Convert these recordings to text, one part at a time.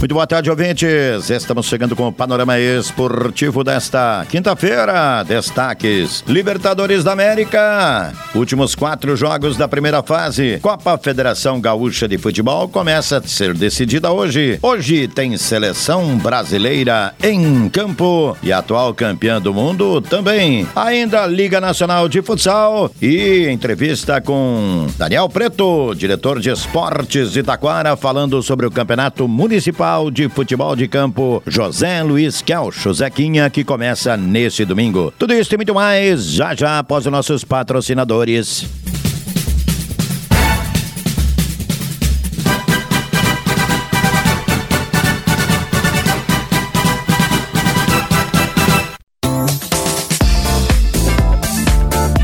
Muito boa tarde, ouvintes. Estamos chegando com o panorama esportivo desta quinta-feira. Destaques: Libertadores da América. Últimos quatro jogos da primeira fase. Copa Federação Gaúcha de Futebol começa a ser decidida hoje. Hoje tem seleção brasileira em campo e atual campeã do mundo também. Ainda Liga Nacional de Futsal e entrevista com Daniel Preto, diretor de esportes de Taquara, falando sobre o campeonato municipal de Futebol de Campo José Luiz Kelcho Zequinha, que começa neste domingo. Tudo isso e muito mais já já após os nossos patrocinadores.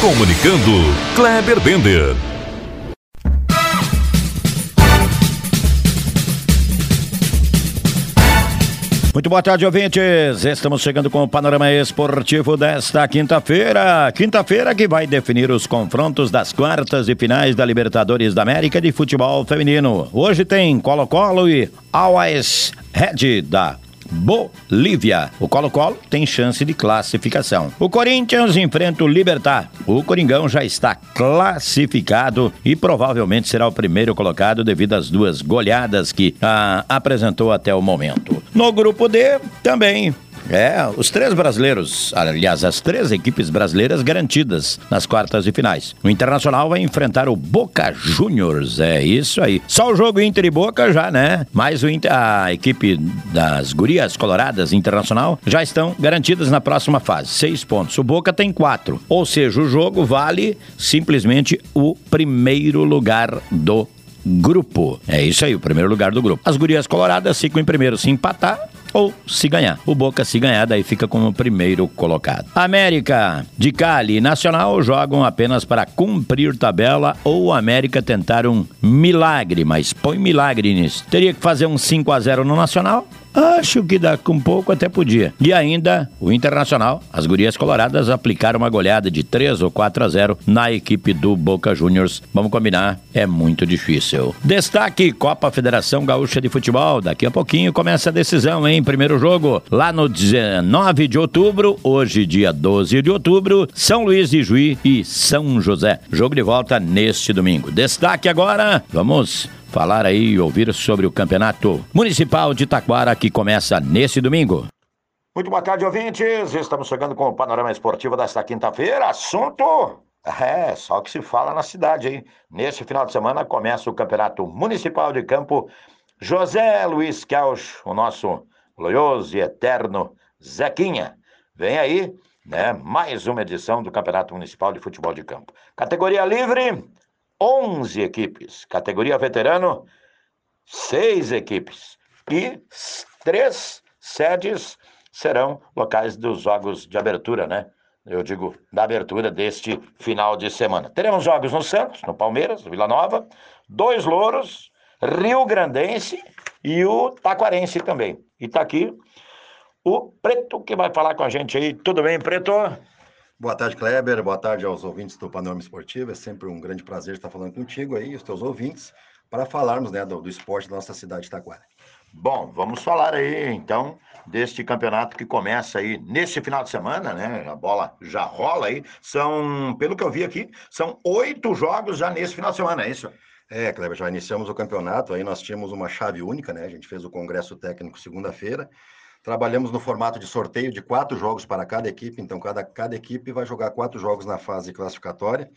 Comunicando, Kleber Bender. Muito boa tarde, ouvintes. Estamos chegando com o panorama esportivo desta quinta-feira. Quinta-feira que vai definir os confrontos das quartas e finais da Libertadores da América de futebol feminino. Hoje tem Colo-Colo e Always Red da Bolívia. O Colo-Colo tem chance de classificação. O Corinthians enfrenta o Libertar. O Coringão já está classificado e provavelmente será o primeiro colocado devido às duas goleadas que ah, apresentou até o momento. No grupo D, também é, os três brasileiros, aliás, as três equipes brasileiras garantidas nas quartas de finais. O Internacional vai enfrentar o Boca Juniors, é isso aí. Só o jogo Inter e Boca já, né? Mas o Inter, a equipe das gurias coloradas Internacional já estão garantidas na próxima fase, seis pontos. O Boca tem quatro, ou seja, o jogo vale simplesmente o primeiro lugar do grupo. É isso aí, o primeiro lugar do grupo. As gurias coloradas ficam em primeiro se empatar ou se ganhar. O Boca se ganhar, daí fica como primeiro colocado. América de Cali e Nacional jogam apenas para cumprir tabela ou América tentar um milagre, mas põe milagre nisso. Teria que fazer um 5 a 0 no Nacional Acho que dá com pouco até podia. E ainda, o Internacional, as gurias coloradas aplicaram uma goleada de 3 ou 4 a 0 na equipe do Boca Juniors. Vamos combinar, é muito difícil. Destaque Copa Federação Gaúcha de Futebol. Daqui a pouquinho começa a decisão, hein? Primeiro jogo lá no 19 de outubro, hoje dia 12 de outubro, São Luís de Juí e São José. Jogo de volta neste domingo. Destaque agora, vamos falar aí e ouvir sobre o Campeonato Municipal de Taquara que começa nesse domingo. Muito boa tarde, ouvintes. Estamos chegando com o panorama esportivo desta quinta-feira. Assunto é, só que se fala na cidade, hein? Neste final de semana começa o Campeonato Municipal de Campo José Luiz Kelch, o nosso glorioso e eterno Zequinha. Vem aí, né? Mais uma edição do Campeonato Municipal de Futebol de Campo. Categoria livre, 11 equipes. Categoria veterano, 6 equipes. E três sedes serão locais dos jogos de abertura, né? Eu digo, da abertura deste final de semana. Teremos jogos no Santos, no Palmeiras, Vila Nova, dois Louros, Rio Grandense e o Taquarense também. E tá aqui o Preto que vai falar com a gente aí. Tudo bem, Preto? Boa tarde, Kleber. Boa tarde aos ouvintes do Panorama Esportivo. É sempre um grande prazer estar falando contigo aí, os teus ouvintes, para falarmos né, do, do esporte da nossa cidade de Taquara. Bom, vamos falar aí então deste campeonato que começa aí nesse final de semana, né? A bola já rola aí. São, pelo que eu vi aqui, são oito jogos já nesse final de semana, é isso? É, Kleber, já iniciamos o campeonato, aí nós tínhamos uma chave única, né? A gente fez o congresso técnico segunda-feira Trabalhamos no formato de sorteio de quatro jogos para cada equipe, então cada, cada equipe vai jogar quatro jogos na fase classificatória.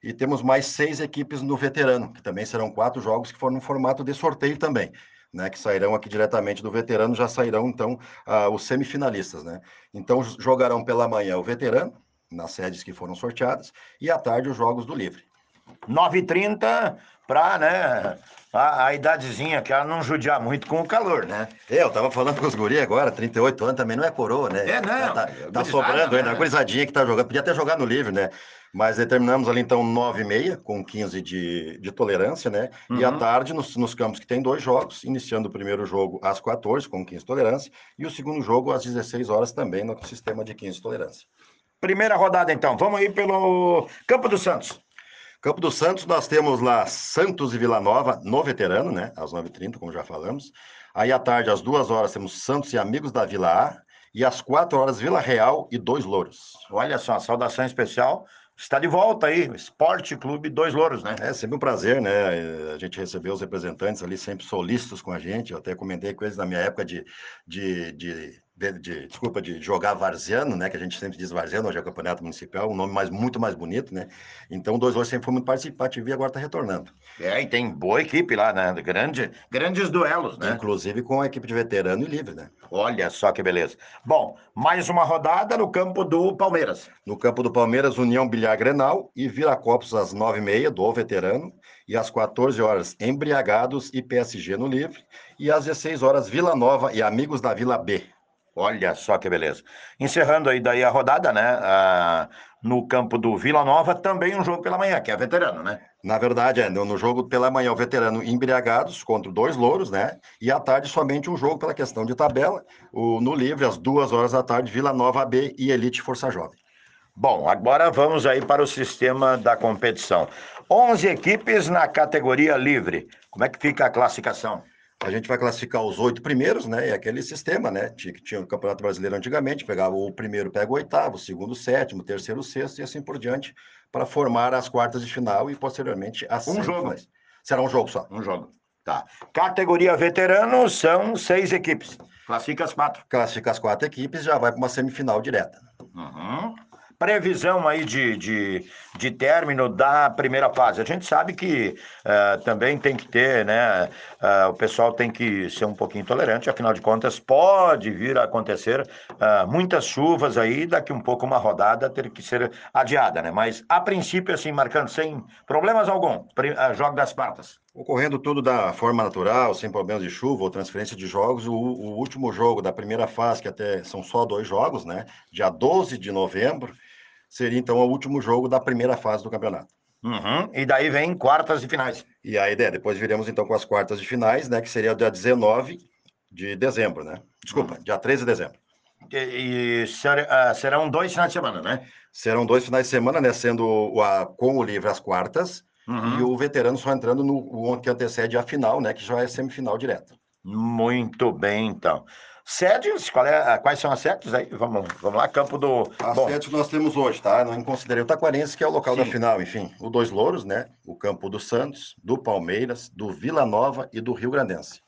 E temos mais seis equipes no veterano, que também serão quatro jogos que foram no formato de sorteio também. Né, que sairão aqui diretamente do veterano, já sairão então uh, os semifinalistas, né? Então jogarão pela manhã o veterano, nas sedes que foram sorteadas, e à tarde os jogos do livre. 9h30 para, né, a, a idadezinha, que ela não judiar muito com o calor, né? É, eu tava falando com os guri agora, 38 anos também não é coroa, né? É, não. Tá, tá, tá sobrando ainda, né? a gurizadinha que tá jogando, podia até jogar no livre, né? Mas determinamos ali então 9 e meia, com 15 de, de tolerância, né? Uhum. E à tarde, nos, nos campos que tem dois jogos, iniciando o primeiro jogo às 14, com 15 de tolerância, e o segundo jogo às 16 horas também, no sistema de 15 de tolerância. Primeira rodada, então. Vamos aí pelo Campo dos Santos. Campo dos Santos, nós temos lá Santos e Vila Nova no veterano, né? Às 9h30, como já falamos. Aí à tarde, às duas horas, temos Santos e Amigos da Vila A. E às quatro horas, Vila Real e Dois Louros. Olha só, saudação especial Está de volta aí, Esporte Clube Dois Louros, né? É sempre um prazer, né? A gente recebeu os representantes ali sempre solícitos com a gente. Eu até comentei com eles na minha época de, de, de de, de, desculpa, de jogar varziano, né? Que a gente sempre diz varziano, hoje é o campeonato municipal, um nome mais, muito mais bonito, né? Então, o 2 hoje sempre foi muito participativo e agora está retornando. É, e tem boa equipe lá, né? Grande, grandes duelos, né? Inclusive com a equipe de veterano e livre, né? Olha só que beleza. Bom, mais uma rodada no campo do Palmeiras. No campo do Palmeiras, União Bilhar Grenal e Viracopos às 9h30 do veterano e às 14 horas Embriagados e PSG no livre e às 16 horas Vila Nova e Amigos da Vila B. Olha só que beleza. Encerrando aí daí a rodada, né? Ah, no campo do Vila Nova, também um jogo pela manhã, que é veterano, né? Na verdade, é, no jogo pela manhã, o veterano embriagados contra dois louros, né? E à tarde, somente um jogo pela questão de tabela. O, no livre, às duas horas da tarde, Vila Nova B e Elite Força Jovem. Bom, agora vamos aí para o sistema da competição. 11 equipes na categoria livre. Como é que fica a classificação? A gente vai classificar os oito primeiros, né? É aquele sistema, né? Tinha, tinha o Campeonato Brasileiro antigamente, pegava o primeiro, pega o oitavo, o segundo, o sétimo, o terceiro, o sexto e assim por diante, para formar as quartas de final e posteriormente as Um jogo. Será um jogo só. Um jogo. Tá. Categoria veterano são seis equipes. Classifica as quatro. Classifica as quatro equipes, já vai para uma semifinal direta. Uhum previsão aí de, de, de término da primeira fase. A gente sabe que uh, também tem que ter, né? Uh, o pessoal tem que ser um pouquinho tolerante, afinal de contas, pode vir a acontecer uh, muitas chuvas aí, daqui um pouco uma rodada ter que ser adiada, né? Mas a princípio, assim, marcando sem problemas algum, jogo das quartas. Ocorrendo tudo da forma natural, sem problemas de chuva ou transferência de jogos, o, o último jogo da primeira fase, que até são só dois jogos, né? Dia 12 de novembro, seria então o último jogo da primeira fase do campeonato. Uhum. E daí vem quartas e finais. E a ideia, depois viremos então com as quartas de finais, né? Que seria o dia 19 de dezembro, né? Desculpa, uhum. dia 13 de dezembro. E, e ser, uh, serão dois finais de semana, né? Serão dois finais de semana, né? Sendo o, a, com o livre as quartas uhum. e o veterano só entrando no o que antecede a final, né? Que já é semifinal direto. Muito bem, então. Sedes, qual é, quais são as sedes aí? Vamos, vamos lá, campo do. As Bom, sedes que nós temos hoje, tá? Não considerei o Taquarense, que é o local sim. da final, enfim. O Dois Louros, né? O campo do Santos, do Palmeiras, do Vila Nova e do Rio Grandense.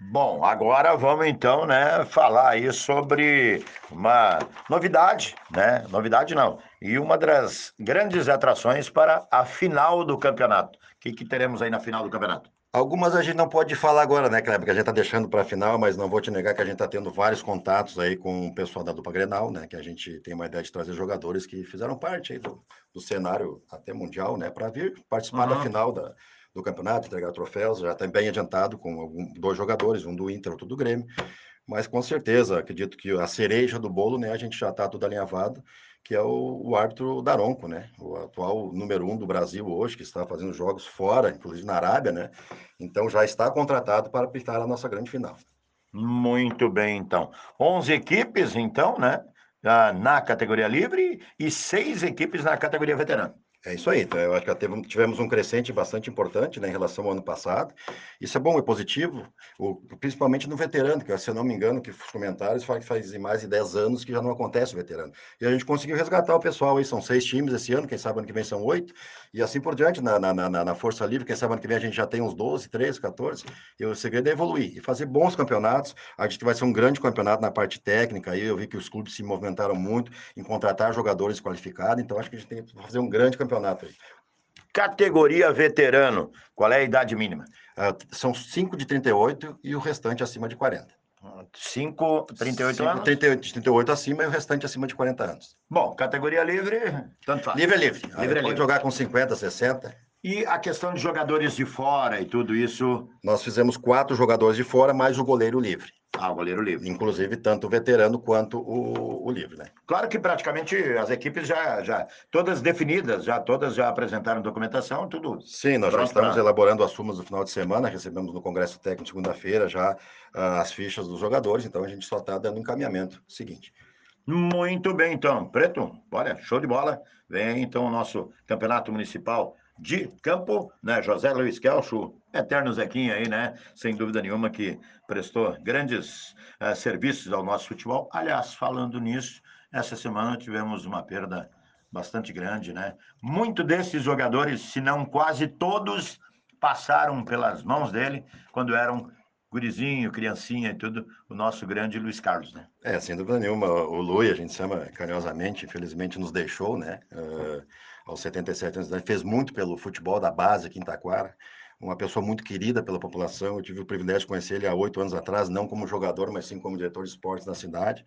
Bom, agora vamos então, né, falar aí sobre uma novidade, né? Novidade não. E uma das grandes atrações para a final do campeonato. O que, que teremos aí na final do campeonato? Algumas a gente não pode falar agora, né, Kleber? Que a gente está deixando para a final, mas não vou te negar que a gente está tendo vários contatos aí com o pessoal da dupla Grenal, né? Que a gente tem uma ideia de trazer jogadores que fizeram parte aí do, do cenário até mundial, né? Para vir participar uhum. da final da, do campeonato, entregar troféus. Já está bem adiantado com algum, dois jogadores, um do Inter, outro do Grêmio. Mas com certeza, acredito que a cereja do bolo, né? A gente já está tudo alinhavado que é o, o árbitro Daronco, né? O atual número um do Brasil hoje, que está fazendo jogos fora, inclusive na Arábia, né? Então já está contratado para apitar a nossa grande final. Muito bem, então. 11 equipes, então, né? Na categoria livre e seis equipes na categoria veterano. É isso aí. Então, eu acho que teve, tivemos um crescente bastante importante né, em relação ao ano passado. Isso é bom, é positivo, o, principalmente no veterano, que se eu não me engano, que os comentários falam que faz mais de 10 anos que já não acontece o veterano. E a gente conseguiu resgatar o pessoal aí, são seis times esse ano, quem sabe ano que vem são oito, e assim por diante, na, na, na, na Força Livre, quem sabe ano que vem a gente já tem uns 12, 13, 14, e o segredo é evoluir e fazer bons campeonatos. A gente vai ser um grande campeonato na parte técnica, aí eu vi que os clubes se movimentaram muito em contratar jogadores qualificados, então acho que a gente tem que fazer um grande campeonato campeonato aí. Categoria veterano, qual é a idade mínima? Uh, são 5 de 38 e o restante acima de 40. 5, 38 5, anos? 38, 38 acima e o restante acima de 40 anos. Bom, categoria livre, tanto faz. Livre é livre. livre, é livre. Pode jogar com 50, 60. E a questão de jogadores de fora e tudo isso? Nós fizemos quatro jogadores de fora, mais o goleiro livre. Ah, o goleiro livre. Inclusive, tanto o veterano quanto o, o livre, né? Claro que praticamente as equipes já, já, todas definidas, já todas já apresentaram documentação, tudo. Sim, nós já estamos pra... elaborando as sumas do final de semana, recebemos no Congresso Técnico segunda-feira já uh, as fichas dos jogadores, então a gente só está dando encaminhamento seguinte. Muito bem, então. Preto, olha, show de bola. Vem então o nosso campeonato municipal de campo, né? José Luiz Kelcho, eterno Zequinha aí, né? Sem dúvida nenhuma que prestou grandes uh, serviços ao nosso futebol. Aliás, falando nisso, essa semana tivemos uma perda bastante grande, né? Muito desses jogadores, se não quase todos, passaram pelas mãos dele quando eram gurizinho, criancinha e tudo, o nosso grande Luiz Carlos, né? É, sem dúvida nenhuma. O Lui, a gente chama carinhosamente, infelizmente nos deixou, né? Uh, aos 77 anos de idade, fez muito pelo futebol da base aqui em Taquara uma pessoa muito querida pela população. Eu tive o privilégio de conhecer ele há oito anos atrás, não como jogador, mas sim como diretor de esportes na cidade.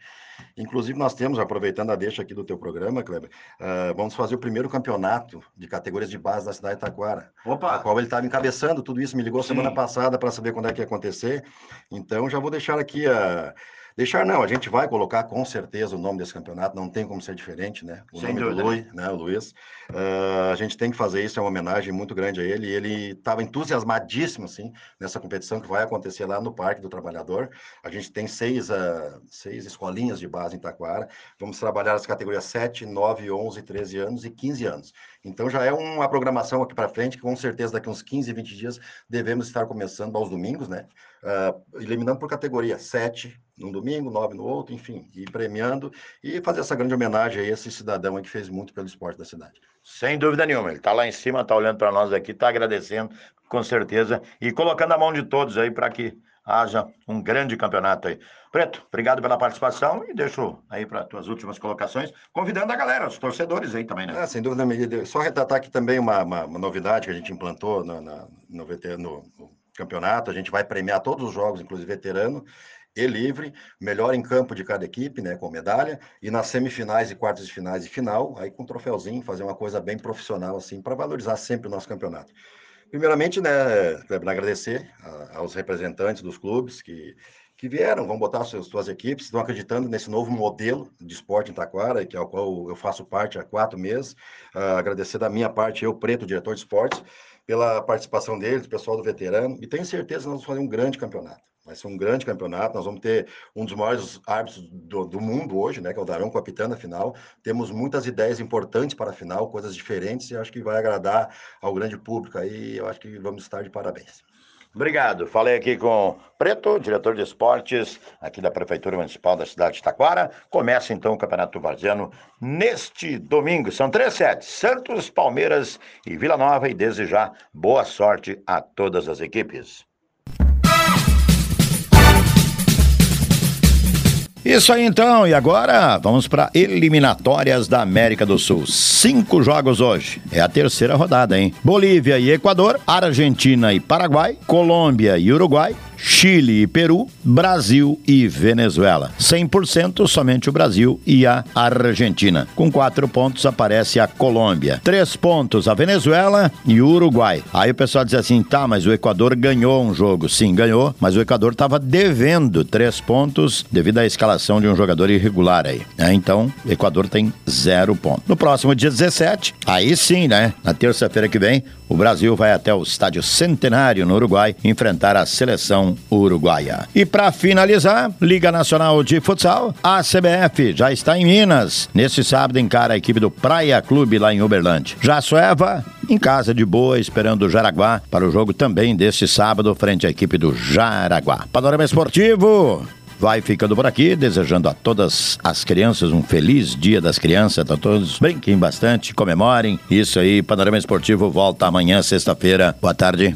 Inclusive, nós temos, aproveitando a deixa aqui do teu programa, Kleber, uh, vamos fazer o primeiro campeonato de categorias de base da cidade de Taquara, Opa! a qual ele estava encabeçando tudo isso, me ligou sim. semana passada para saber quando é que ia acontecer. Então, já vou deixar aqui a. Uh, Deixar não, a gente vai colocar com certeza o nome desse campeonato, não tem como ser diferente, né? O Sem nome dúvida. do Luiz, né? O Luiz. Uh, a gente tem que fazer isso, é uma homenagem muito grande a ele. E ele estava entusiasmadíssimo, assim, nessa competição que vai acontecer lá no Parque do Trabalhador. A gente tem seis, uh, seis escolinhas de base em Taquara. Vamos trabalhar as categorias 7, 9, 11, 13 anos e 15 anos. Então já é uma programação aqui para frente, que com certeza daqui uns 15, 20 dias devemos estar começando aos domingos, né? Uh, eliminando por categoria 7 num domingo, 9 no outro, enfim, e premiando e fazer essa grande homenagem a esse cidadão que fez muito pelo esporte da cidade. Sem dúvida nenhuma, ele está lá em cima, está olhando para nós aqui, está agradecendo, com certeza, e colocando a mão de todos aí para que haja um grande campeonato aí. Preto, obrigado pela participação e deixo aí para tuas últimas colocações, convidando a galera, os torcedores aí também, né? Ah, sem dúvida, só retratar aqui também uma, uma, uma novidade que a gente implantou no, no, no, no campeonato, a gente vai premiar todos os jogos, inclusive veterano, e livre, melhor em campo de cada equipe, né, com medalha, e nas semifinais e quartas de finais e final, aí com um troféuzinho, fazer uma coisa bem profissional, assim, para valorizar sempre o nosso campeonato. Primeiramente, né, agradecer aos representantes dos clubes que, que vieram, vão botar suas, suas equipes, estão acreditando nesse novo modelo de esporte em Taquara, que é o qual eu faço parte há quatro meses. Uh, agradecer da minha parte, eu, Preto, diretor de esportes, pela participação deles, pessoal do veterano, e tenho certeza que nós vamos fazer um grande campeonato. Vai ser um grande campeonato. Nós vamos ter um dos maiores árbitros do, do mundo hoje, né? Que é o Darão Capitã na final. Temos muitas ideias importantes para a final, coisas diferentes, e acho que vai agradar ao grande público aí. Eu acho que vamos estar de parabéns. Obrigado. Falei aqui com Preto, diretor de esportes aqui da Prefeitura Municipal da cidade de Taquara. Começa então o Campeonato Varziano neste domingo. São três sets: Santos, Palmeiras e Vila Nova. E desejar boa sorte a todas as equipes. Isso aí então, e agora vamos para eliminatórias da América do Sul. Cinco jogos hoje. É a terceira rodada, hein? Bolívia e Equador, Argentina e Paraguai, Colômbia e Uruguai, Chile e Peru, Brasil e Venezuela. 100% somente o Brasil e a Argentina. Com quatro pontos aparece a Colômbia. Três pontos a Venezuela e o Uruguai. Aí o pessoal diz assim, tá, mas o Equador ganhou um jogo. Sim, ganhou, mas o Equador estava devendo três pontos devido à escalação de um jogador irregular aí. É, então, o Equador tem zero ponto. No próximo dia 17, aí sim, né? Na terça-feira que vem, o Brasil vai até o estádio Centenário, no Uruguai, enfrentar a seleção seleção uruguaia. E para finalizar, Liga Nacional de Futsal, a CBF já está em Minas. Nesse sábado encara a equipe do Praia Clube lá em Uberlândia. Já Sueva em casa de boa, esperando o Jaraguá para o jogo também deste sábado frente à equipe do Jaraguá. Panorama Esportivo vai ficando por aqui, desejando a todas as crianças um feliz dia das crianças. Então todos brinquem bastante, comemorem. Isso aí, Panorama Esportivo volta amanhã, sexta-feira. Boa tarde.